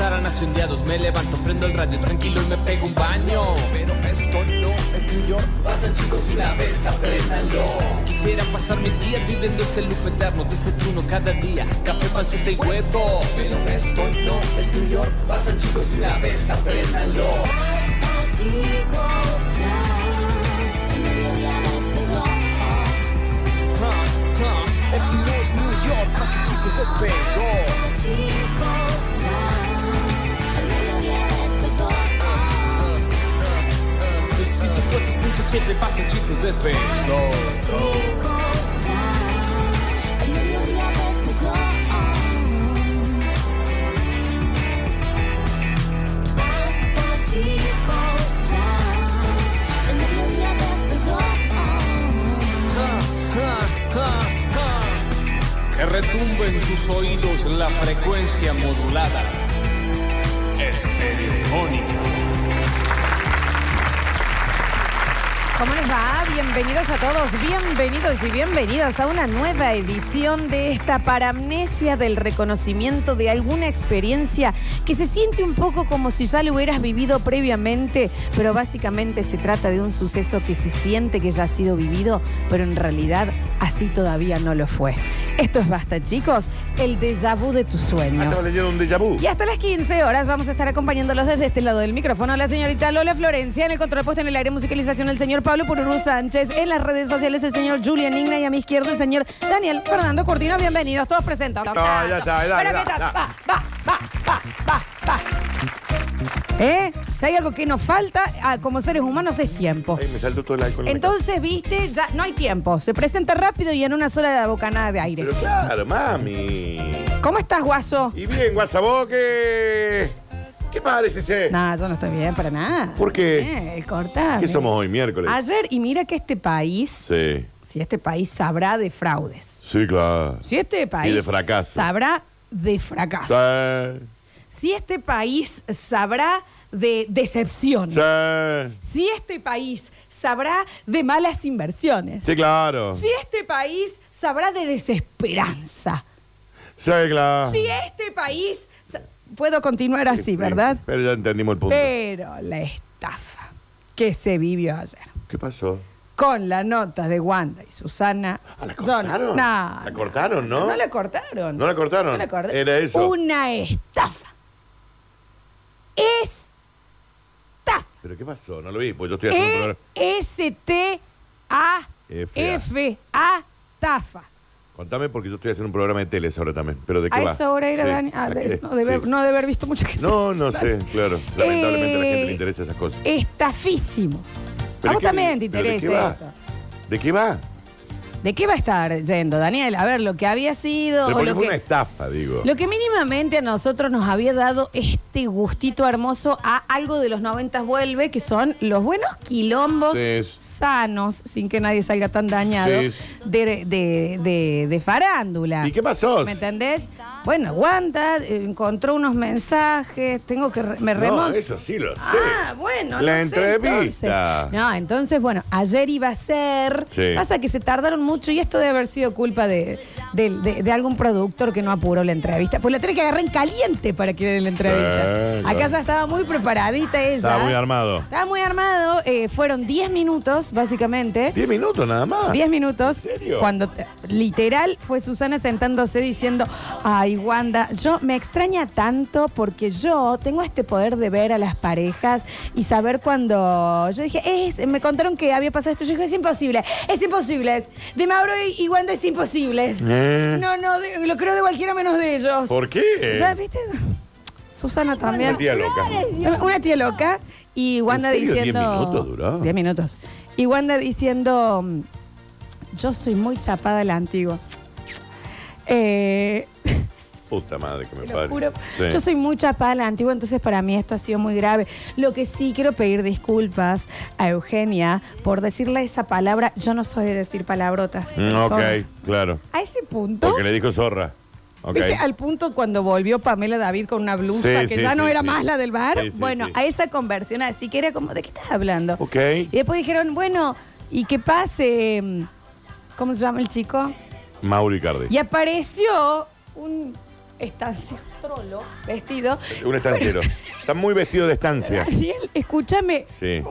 días empezaran asundeados Me levanto, prendo el radio tranquilo y me pego un baño. Pero esto no es New York. Pasan chicos una vez, apréndanlo Quisiera pasar mis días viviendo ese loop eterno Desayuno cada día, café, panceta y huevo. Pero esto no es New York. Pasan chicos una vez, apréndanlo Ah, ah, Esto no es New York, pasan chicos, despegó Necesito 4.7 pasa chicos ah, ah. Que retumbe en tus oídos la frecuencia modulada estereofónica. ¿Cómo les va? Bienvenidos a todos, bienvenidos y bienvenidas a una nueva edición de esta paramnesia del reconocimiento de alguna experiencia que se siente un poco como si ya lo hubieras vivido previamente, pero básicamente se trata de un suceso que se siente que ya ha sido vivido, pero en realidad así todavía no lo fue. Esto es Basta, chicos, el déjà vu de tus sueños. Estaba leyendo un déjà vu. Y hasta las 15 horas vamos a estar acompañándolos desde este lado del micrófono. La señorita Lola Florencia, en el control puesto en el aire musicalización el señor Pablo Pururú Sánchez, en las redes sociales el señor Julian Igna y a mi izquierda el señor Daniel Fernando Curtino. Bienvenidos, todos presentados. No, ya está, dale, Pero dale, ¿qué tal? dale. Va, va, va, va, va, va. ¿Eh? Si hay algo que nos falta ah, como seres humanos es tiempo. Ay, me saltó todo el alcohol. en la Entonces, viste, ya no hay tiempo. Se presenta rápido y en una sola bocanada de cara. aire. Pero claro, mami. ¿Cómo estás, guaso? Y bien, guasaboque. ¿Qué parece, che? No, yo no estoy bien para nada. ¿Por qué? Eh. ¿Qué somos hoy, miércoles? Ayer, y mira que este país, Sí, si este país sabrá de fraudes, sí, claro. si este país Y de fracaso. sabrá de fracaso, Sí, si este país sabrá de decepción, sí, si este país sabrá de malas inversiones, sí, claro. si este país sabrá de desesperanza, Sí, claro. si este país... Puedo continuar. Sí, así, sí, ¿verdad? Pero ya entendimos el punto. Pero la estafa que se vivió ayer. ¿Qué pasó? con la nota de Wanda y Susana. Ah, ¿la cortaron? no, ¿La no. cortaron, no? No la cortaron. ¿No la cortaron? No la cortaron. Era eso. Una estafa. Estafa. ¿Pero qué pasó? No lo vi, pues yo estoy haciendo un programa. E-S-T-A-F-A. Estafa. Contame porque yo estoy haciendo un programa de tele ahora también. ¿Pero de qué A va? esa hora era Sí. Dani. Ah, ¿A de- qué? no, de haber, Sí. no de haber visto mucha gente. No, no sé, claro. Lamentablemente a la gente Eh, le interesa esas cosas. Estafísimo. ¿Pero a vos qué- también te pero de qué interesa va? esto. ¿De qué va? ¿De qué va a estar yendo, Daniel? A ver, lo que había sido. Pero o porque lo fue que... una estafa, digo. Lo que mínimamente a nosotros nos había dado este gustito hermoso a algo de los 90 vuelve, que son los buenos quilombos Sí. sanos, sin que nadie salga tan dañado, Sí. de, de- de- de farándula. ¿Y qué pasó? ¿Me entendés? Bueno, eh, encontró unos mensajes, tengo que... re- me No, remonto. eso sí lo sé. Ah, bueno, La no sé, entrevista. entonces. no, entonces, bueno, ayer iba a ser. Sí. Pasa que se tardaron mucho y esto debe haber sido culpa de, de- de- de algún productor que no apuró la entrevista. Pues la tenés que agarrar en caliente para que le den la entrevista. Sí, Acá claro. ya estaba muy preparadita ella. Estaba muy armado. Estaba muy armado. eh, fueron 10 minutos, básicamente. Diez minutos nada más. 10 minutos. ¿En serio? Cuando eh, literal fue Susana sentándose diciendo, ay Wanda, yo me extraña tanto porque yo tengo este poder de ver a las parejas y saber cuando yo dije, es, me contaron que había pasado esto, yo dije, es imposible, es imposible. es- De Mauro y, y Wanda es imposible. Eh. No, no, de- lo creo de cualquiera menos de ellos. ¿Por qué? ¿Ya viste? Susana también. Una tía loca. Una tía loca y Wanda serio? ¿Diez diciendo. minutos duró? 10 minutos. Y Wanda diciendo. mm, Yo soy muy chapada a la antigua. Eh, puta madre que me Te lo parió. juro. Sí. Yo soy mucha pala antigua, entonces para mí esto ha sido muy grave. Lo que sí quiero pedir disculpas a Eugenia por decirle esa palabra. Yo no soy de decir palabrotas. Mm, ok, Zorra. claro. A ese punto. Porque le dijo zorra. Ok. ¿Viste? Al punto cuando volvió Pamela David con una blusa Sí, que sí, ya no sí, era sí. más la del bar. Sí, sí, bueno, sí. a esa conversión así que era como, ¿de qué estás hablando? Ok. Y después dijeron, bueno, ¿y qué pase? ¿Cómo se llama el chico? Mauri Cardi. Y apareció un estancia trolo vestido. Un estanciero. Está muy vestido de estancia. Daniel, escúchame. Sí.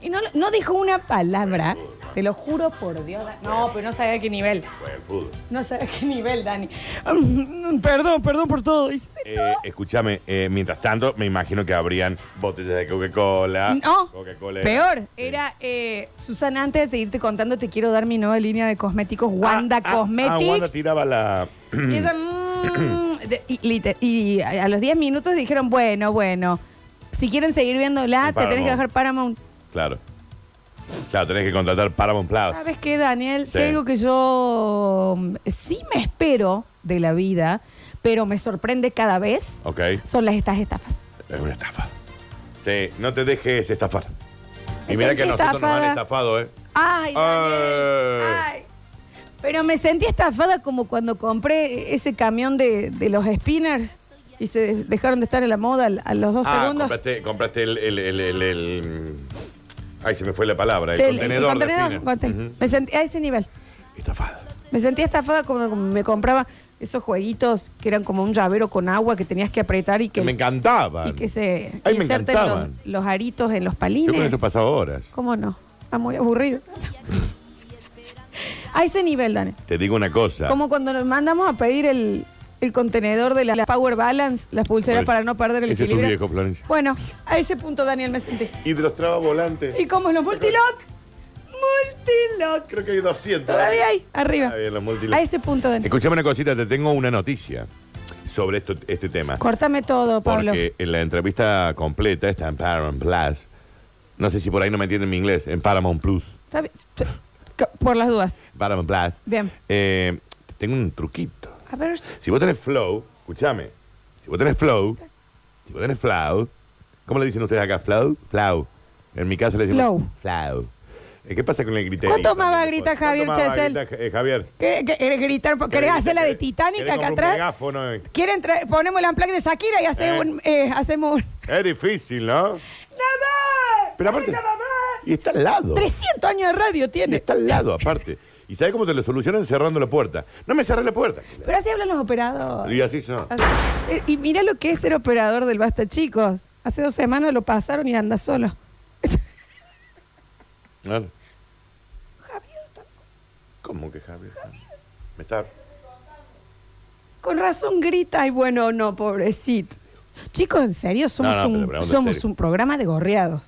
Y no, no dijo una palabra. Te lo juro por Dios. Dan- No, pero no sabía a qué nivel. Fútbol. No sabía a qué nivel, Dani. Perdón, perdón por todo. Dice, Eh, escúchame, eh, mientras tanto, me imagino que habrían botellas de Coca-Cola. No, Coca-Cola. peor. Era, eh, Susana, antes de irte contando, te quiero dar mi nueva línea de cosméticos, Wanda Ah, ah, Cosmetics. Ah, Wanda tiraba la. Y, ella, mm, de- y, liter- y a a los 10 minutos dijeron, bueno, bueno, si quieren seguir viéndola, En te tenés que Paramount. dejar Paramount. Claro. Claro, tenés que contratar Paramount Plus. ¿Sabes qué, Daniel? Si Sí. algo que yo mm, sí me espero de la vida, pero me sorprende cada vez, Ok. son las estas estafas. Es una estafa. Sí, no te dejes estafar. Y Me mira que a sentí nosotros nos han estafada. estafado, ¿eh? Ay, Daniel. Eh. Ay. Pero me sentí estafada como cuando compré ese camión de, de los spinners y se dejaron de estar en la moda al- a los dos Ah, segundos. compraste, compraste el, el, el, el- el- Ay, se me fue la palabra. El el- el contenedor. de contenedor, cine. conten- Ujú. Me sentí a ese nivel. Estafada. Me sentí estafada como, como me compraba esos jueguitos que eran como un llavero con agua que tenías que apretar y que, Que me encantaban. y que se Ay, me inserten los, encantaban. los aritos en los Yo palines. con eso pasaba horas. ¿Cómo no? Está muy aburrido. a ese nivel, Dani. Te digo una cosa. Como cuando nos mandamos a pedir el, el contenedor de las Power Balance, las pulseras Pues, para no perder el ese es tu equilibrio. viejo, Florencia. Bueno, a ese punto, Daniel, me sentí. Y de los volantes. ¿Y cómo es los multilock? Multilock. Creo que hay 200. Todavía hay, arriba. Los multilock. A ese punto, Daniel. Escuchame una cosita, te tengo una noticia sobre esto, este tema. Córtame todo, Pablo. Porque en la entrevista completa está en Paramount Plus. No sé si por ahí no me entienden mi inglés. En Paramount Plus. Está bien. Por las dudas. Paramount Plus. Bien. Eh, tengo un truquito. A ver. Si vos tenés flow, escúchame. Si vos tenés flow, si vos tenés flow, ¿cómo le dicen ustedes acá? Flow, flow. En mi casa le decimos Flow. flow. Eh, ¿Qué pasa con el griterío? ¿Cuánto más va a gritar ¿Cuánto Javier Chesel? eh, Javier. ¿Qué- qué- ¿Querés gritar? ¿Querés hacer la de Titanic ¿Querés acá atrás? eh? ¿Quieren? Ponemos la placa de Shakira y hace Eh. un, hacemos un... Es difícil, ¿no? ¡Nada! Pero aparte- Y está al lado. 300 años de radio Y tiene. está al lado, aparte. ¿Y sabes cómo te lo solucionan? Cerrando la puerta. No me cerré la puerta. Pero así hablan los operadores. Y así son. Así. Eh, Y mira lo que es ser operador del Basta, chicos. Hace dos semanas lo pasaron y anda solo. Claro. Javier, ¿Cómo que Javier? Me está... con razón grita. Ay, bueno, no, pobrecito. Chicos, en serio, somos, No, no, pero un, pregunta en somos serio. un programa de gorreados.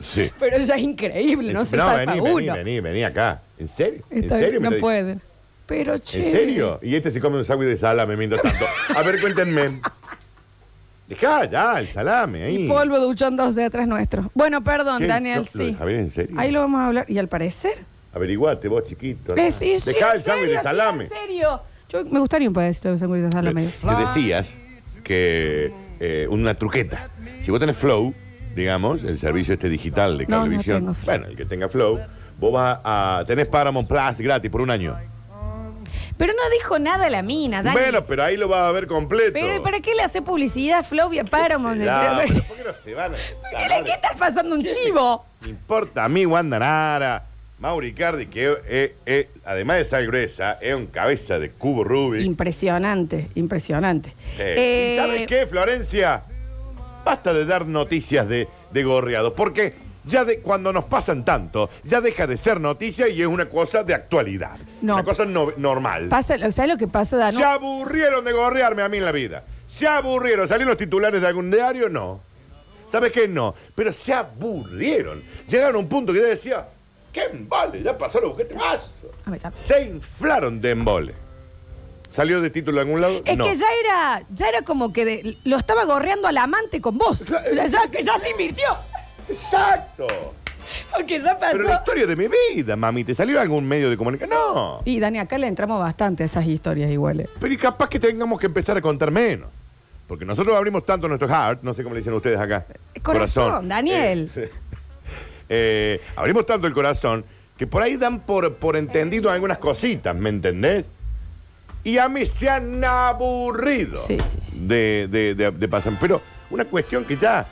Sí. Pero ya es increíble, no se no, salva vení, uno. vení, vení, vení acá. ¿En serio? ¿En Está- serio? me no está pueden. Pero che. ¿En serio? Y este se come un sándwich de salame mientras tanto. A ver, cuéntenme. Dejá ya el salame ahí. Y polvo duchándose atrás nuestro. Bueno, perdón, Che, Daniel, no, lo de sí. Javier, ¿en serio? Ahí lo vamos a hablar. Y al parecer. Averiguate vos, chiquito. Eh, sí, sí, Dejá en el sándwich de sí, salame. En serio. Yo me gustaría un pedacito de sándwich de salame. Te decías que eh, una truqueta. Si vos tenés Flow, digamos, el servicio este digital de No, no cablevisión, tengo Flow. bueno, el que tenga Flow, vos vas a tenés Paramount Plus gratis por un año. Pero no dijo nada la mina, Dani. Bueno, pero ahí lo vas a ver completo. pero ¿y ¿para qué le hace publicidad a Flovia Paramount? Ya, ¿Qué pero ¿por qué no se van a- le- ¿Qué estás pasando un chivo? Me importa a mí, Wanda Nara, Mauri Cardi, que eh, eh, además de sal gruesa, es un cabeza de cubo Rubik. Impresionante, impresionante. Eh, Eh, ¿Y sabes qué, Florencia? Basta de dar noticias de, de gorreados, porque ya de, cuando nos pasan tanto, ya deja de ser noticia y es una cosa de actualidad. No. Una cosa no- normal. Pasa, ¿Sabes lo que pasa, Danu? Se aburrieron de gorrearme a mí en la vida. Se aburrieron. ¿Salieron los titulares de algún diario? No. ¿Sabes qué? No. Pero se aburrieron. Llegaron a un punto que yo decía, ¿qué embole? Ya pasó lo que te pasa. A ver, a ver. Se inflaron de embole. ¿Salió de título de algún lado? Es no. que ya era, ya era como que de- lo estaba gorreando al amante con vos. Claro. Ya, ya- que ya se invirtió. Exacto. Porque ya pasó. Pero la historia de mi vida, mami, ¿te salió algún medio de comunicación? No. Y Dani, acá le entramos bastante a esas historias iguales. Pero y capaz que tengamos que empezar a contar menos. Porque nosotros abrimos tanto nuestro heart, no sé cómo le dicen ustedes acá. Corazón, Daniel. Eh, eh, abrimos tanto el corazón que por ahí dan por, por entendido algunas cositas, ¿me entendés? Y a mí se han aburrido Sí, sí, sí. De, de, de- de pasar. Pero una cuestión que ya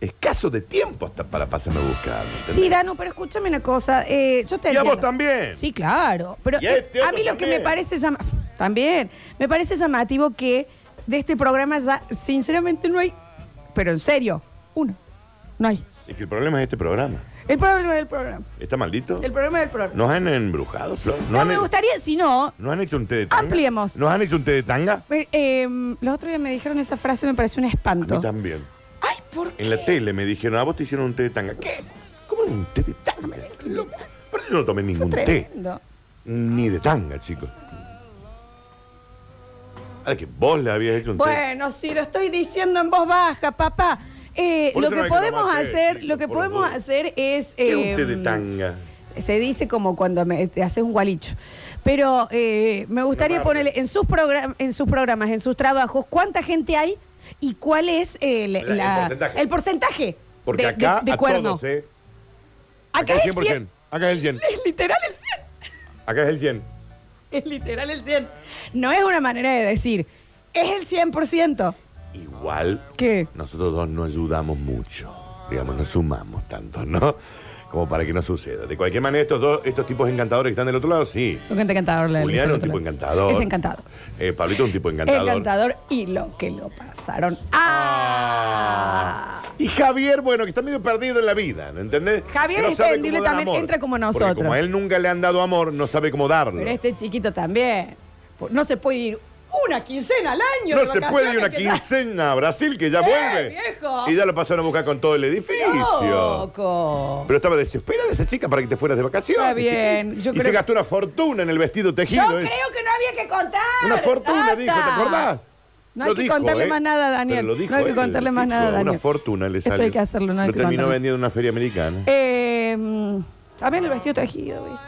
escaso de tiempo hasta para pasarme a buscar. Sí, Danu, pero escúchame una cosa. eh, yo te Y a vos también. Sí, claro. Pero Y a eh, este a otro mí lo que me parece llama- también me parece llamativo que de este programa ya, sinceramente, no hay. Pero en serio, uno. No hay. Es que el problema es este programa. El problema es el programa. ¿Está maldito? El problema es el programa. ¿Nos han embrujado, Flor? ¿Nos No, han, me gustaría, si no. ¿Nos han hecho un té de tanga? Ampliemos. ¿Nos han hecho un té de tanga? eh, eh, los otros días me dijeron esa frase, me pareció un A espanto. mí también. Ay, ¿por qué? En la tele me dijeron, a vos te hicieron un té de tanga. ¿Qué? ¿Cómo un té de tanga? Loco. Pero yo no tomé ningún té. tremendo. Ni de tanga, chicos. Ahora que vos le habías hecho un té. Bueno, si lo estoy diciendo en voz baja, papá. Eh, lo que podemos hacer, lo que podemos hacer es. ¿Qué eh, té de tanga? Se dice como cuando me, te haces un gualicho. Pero eh, me gustaría Una ponerle en sus, progra- en sus programas, en sus trabajos, cuánta gente hay y cuál es el, La- el la- porcentaje. el porcentaje Porque de, acá, de- de a cuerno. todos, ¿eh? Acá es el 100%. 100. Acá es el 100. Es literal el 100. Acá es el 100. Es literal el 100. No es una manera de decir, es el 100%. Igual, ¿Qué? nosotros dos no ayudamos mucho. Digamos, no sumamos tanto, ¿no? Como para que no suceda. De cualquier manera, estos dos, estos tipos encantadores que están del otro lado, sí. Son gente encantadora. la Julián es un otro tipo lado. encantador. Es encantador. Eh, Pablito es un tipo encantador. Encantador y lo que lo pasaron. ¡Ah! Y Javier, bueno, que está medio perdido en la vida, ¿no entendés? Javier Que no es sabe entendible cómo dar también, amor. entra como Porque nosotros. como a él nunca le han dado amor, no sabe cómo darlo. Pero este chiquito también. No se puede ir una quincena al año. No de se puede ir una quincena a Brasil que ya ¡Eh, vuelve. viejo! Y ya lo pasaron a buscar con todo el edificio. Loco. Pero estaba desesperada esa chica para que te fueras de vacaciones. Está bien, yo y creo se que- gastó una fortuna en el vestido tejido. Yo ese. creo que no había que contar. Una fortuna, Tata. dijo, ¿te acordás? No hay Lo que dijo, contarle ¿eh? más nada, Daniel. Pero lo dijo no hay que él, contarle más chico, nada, Daniel. Una fortuna le Esto salió. hay que hacerlo, no hay Lo que terminó contarle. vendiendo en una feria americana. Eh, mm, también el vestido tejido, ¿viste?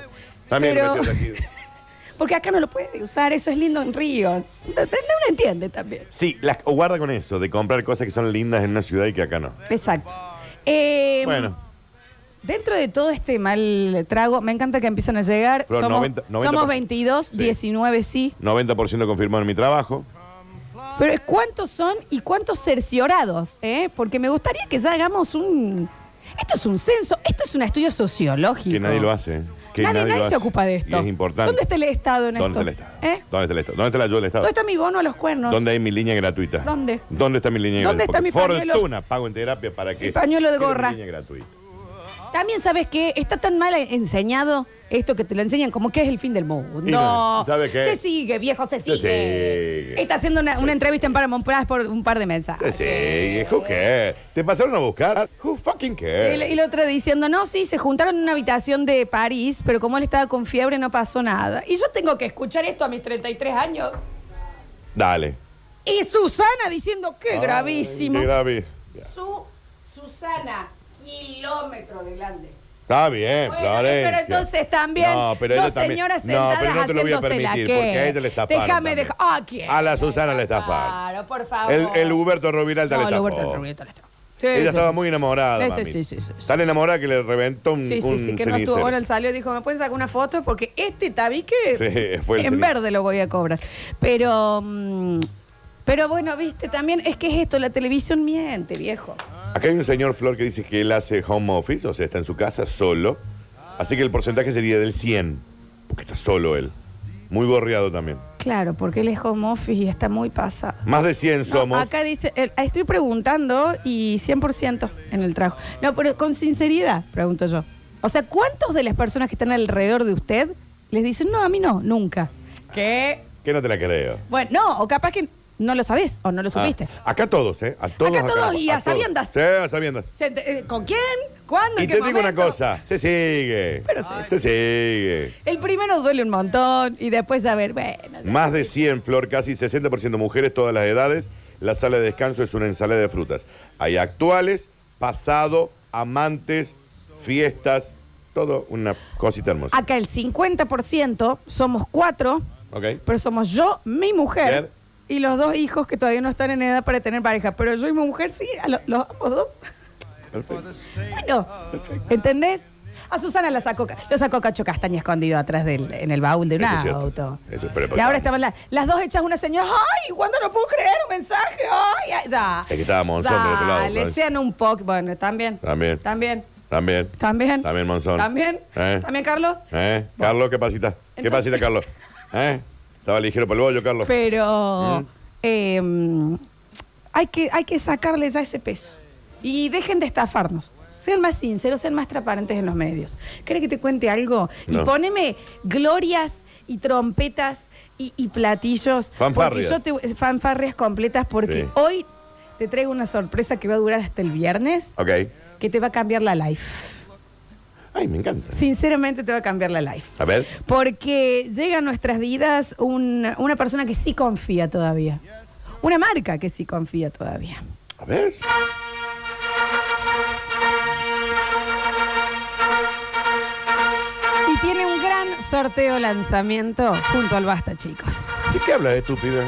También pero- metió tejido. Porque acá no lo puede usar, eso es lindo en Río. No uno entiende también. Sí, las- o guarda con eso, de comprar cosas que son lindas en una ciudad y que acá no. Exacto. Eh, Bueno, Dentro de todo este mal trago, me encanta que empiezan a llegar. Flor, somos, 90, 90%. somos 22, Sí. 19 sí. 90% confirmado en mi trabajo. Pero ¿cuántos son y cuántos cerciorados? eh? Porque me gustaría que ya hagamos un... Esto es un censo, esto es un estudio sociológico. Que nadie lo hace. Que nadie nadie lo se ocupa de esto. Y es importante. ¿Dónde está el Estado en ¿Dónde está el Estado? ¿Eh? ¿Dónde está el Estado? ¿Dónde está la ayuda del Estado? ¿Dónde está mi bono a los cuernos? ¿Dónde hay mi línea gratuita? ¿Dónde? ¿Dónde está mi línea ¿Dónde gratuita? está mi pañuelo? Fortuna pago en terapia para que... Mi pañuelo de gorra. línea gratuita. También sabes que está tan mal enseñado esto que te lo enseñan como que es el fin del mundo. Y no, ¿sabe qué? Se sigue, viejo, se sigue. sigue. Está haciendo una, una entrevista en Paramount Plus por un par de mensajes. Sí, sí, who cares? ¿Te pasaron a buscar? Who fucking Y, cares? la- y la otra diciendo, no, sí, se juntaron en una habitación de París, pero como él estaba con fiebre no pasó nada. Y yo tengo que escuchar esto a mis 33 años. Dale. Y Susana diciendo, qué gravísimo. Qué grave. Su Susana, kilómetro de grande. Está bien, Bueno, Florencia. pero entonces también No, pero dos también- señoras No, sentadas pero no te lo voy a haciéndose la permitir, que. porque a ella le estafaron Déjame también. dejar. ¿A quién? A la Susana le estafaron. Claro, por favor. El, el Huberto Roviralta No, le el estafó. Huberto Roviralta le estafó. Sí, Ella sí, estaba sí. muy enamorada, Sí, mami. sí, sí, sí, sí. Tan enamorada que le reventó un Sí, sí, un sí, que no cenicero. estuvo. Bueno, él salió y dijo, ¿me pueden sacar una foto? Porque este tabique Sí, fue el en cenicero. verde lo voy a cobrar. Pero, mm, pero bueno, viste, también es que es esto, la televisión miente, viejo. Acá hay un señor Flor que dice que él hace home office, o sea, está en su casa solo. Así que el porcentaje sería del 100, porque está solo él. Muy gorreado también. Claro, porque él es home office y está muy pasado. Más de 100 No, somos. acá dice, eh, estoy preguntando y 100% en el trabajo. No, pero con sinceridad, pregunto yo. O sea, ¿cuántos de las personas que están alrededor de usted les dicen, no, a mí no, nunca? ¿Qué? Que no te la creo. Bueno, no, o capaz que no lo sabés o no lo supiste. Ah, acá todos, ¿eh? A todos. Acá todos y a todos. sabiendas. Sí, a sabiendas. Se ent- eh, ¿Con quién? ¿Cuándo? Y ¿En te digo una momento? cosa, se sigue. Pero sí. Se sigue. El primero duele un montón y después a ver, bueno. ya. Más de 100, Flor, casi 60% mujeres, todas las edades. La sala de descanso es una ensalada de frutas. Hay actuales, pasado, amantes, fiestas, todo una cosita hermosa. Acá el 50% somos cuatro, ¿Ok? pero somos yo, mi mujer Bien. Y los dos hijos que todavía no están en edad para tener pareja. Pero yo y mi mujer sí, a lo- los ambos dos. Perfecto. Bueno, ¿entendés? A Susana la sacó, lo sacó Cacho Castaña escondido atrás del, en el baúl de un Eso es cierto. auto. Eso, pero- y ahora estaban la- las dos hechas una señora. ¡Ay, Wanda, no puedo creer un mensaje! ¡Ay, ay! Da. Es que estaba Monzón del otro lado, Dale, ¿sabes? sean un poco. Bueno, también. También. También. También. También. También, Monzón. También. ¿Eh? También, Carlos. ¿Eh? Carlos, ¿qué pasita? ¿Qué Entonces- pasita, Carlos? ¿Eh? Estaba ligero para el bollo, Carlos. Pero Mm. eh, hay, que, hay que sacarle ya ese peso. Y dejen de estafarnos. Sean más sinceros, sean más transparentes en los medios. ¿Querés que te cuente algo? Y poneme glorias y trompetas y, y platillos. Fanfarrias. Porque yo te, fanfarrias completas porque Sí. hoy te traigo una sorpresa que va a durar hasta el viernes Ok. que te va a cambiar la life. Ay, me encanta. Sinceramente te va a cambiar la life. A ver. Porque llega a nuestras vidas un- una persona que sí confía todavía. Una marca que sí confía todavía. A ver. Y tiene un gran sorteo lanzamiento junto al Basta, chicos. ¿De qué habla, estúpida?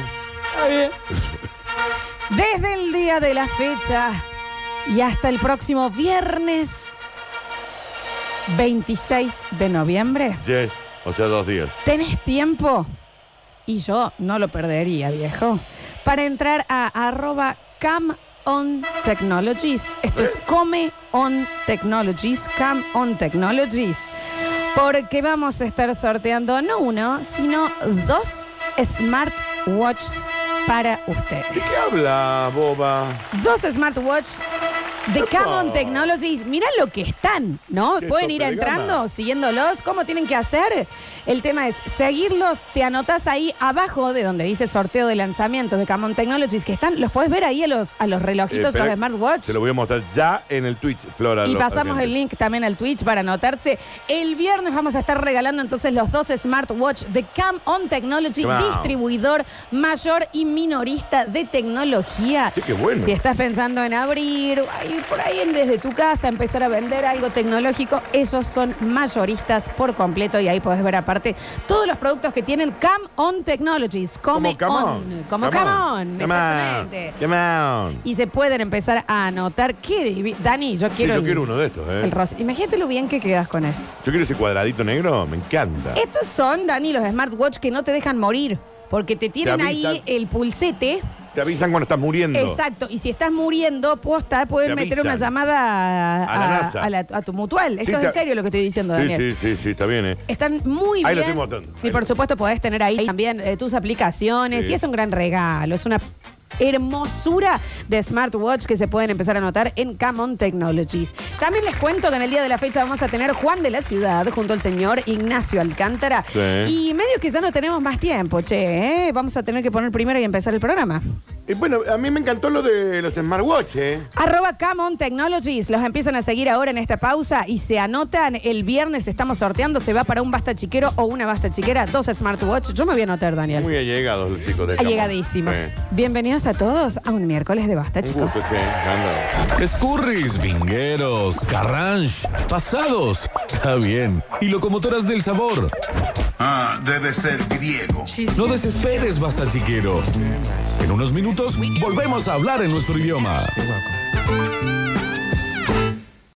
Desde el día de la fecha y hasta el próximo viernes 26 de noviembre, Yes. O sea, dos días. tenés tiempo, y yo no lo perdería, viejo, para entrar a arroba Cam On Technologies. Esto es Come On Technologies, Cam On Technologies. Porque vamos a estar sorteando no uno, sino dos smartwatches para ustedes. ¿De qué habla, boba? Dos smartwatches de Epa. Camon Technologies. Mirá lo que están, ¿no? Qué Pueden ir entrando, gama. siguiéndolos. ¿Cómo tienen que hacer? El tema es seguirlos. Te anotas ahí abajo de donde dice sorteo de lanzamiento de Camon Technologies, que están, los puedes ver ahí a los, a los relojitos, Eh, a los smartwatch. Se lo voy a mostrar ya en el Twitch, Flora. Y pasamos el link también al Twitch para anotarse. El viernes vamos a estar regalando entonces los dos smartwatch de Cam On Technology, Wow. distribuidor mayor y minorista de tecnología. Sí, qué bueno. Si estás pensando en abrir, ir por ahí en- desde tu casa, empezar a vender algo tecnológico, ellos son mayoristas por completo y ahí podés ver aparte todos los productos que tienen Cam On Technologies. Come Como come on. on. Como Come Come on. Come Exactamente. on. Come on. Y se pueden empezar a anotar. ¿Qué? divi- Dani, yo Sí, quiero. yo el- quiero uno de estos, ¿eh? el rosa. Imagínate lo bien que quedas con esto. Yo quiero ese cuadradito negro, me encanta. Estos son, Dani, los smartwatch que no te dejan morir. Porque te tienen ahí el pulsete. Te avisan cuando estás muriendo. Exacto. Y si estás muriendo, posta, pueden Te meter una llamada A la a, NASA. a la- a tu mutual. Esto Sí, es te- en serio lo que estoy diciendo, Sí, Daniel. sí, sí, sí, está bien, ¿eh? Están muy Ahí lo bien. estoy mostrando. Y por supuesto podés tener ahí también eh, tus aplicaciones. Sí. Y es un gran regalo. Es una hermosura de smartwatch que se pueden empezar a notar en Camon Technologies. También les cuento que en el día de la fecha vamos a tener Juan de la Ciudad junto al señor Ignacio Alcántara. Sí. Y medio que ya no tenemos más tiempo, che. ¿eh? Vamos a tener que poner primero y empezar el programa. Y bueno, a mí me encantó lo de los smartwatch, ¿eh? Arroba Camon Technologies. Los empiezan a seguir ahora en esta pausa y se anotan. El viernes estamos sorteando. Se va para un basta chiquero o una basta chiquera. Dos smartwatch. Yo me voy a anotar, Daniel. Muy allegados los chicos de Camón. Allegadísimos. Sí. Bienvenidos a todos a un miércoles de basta, Un chicos. gusto, sí. anda. Escurris, vingueros, carranche, pasados. Está bien. Y locomotoras del sabor. Ah, debe ser griego. No desesperes, basta chiquero. En unos minutos volvemos a hablar en nuestro idioma.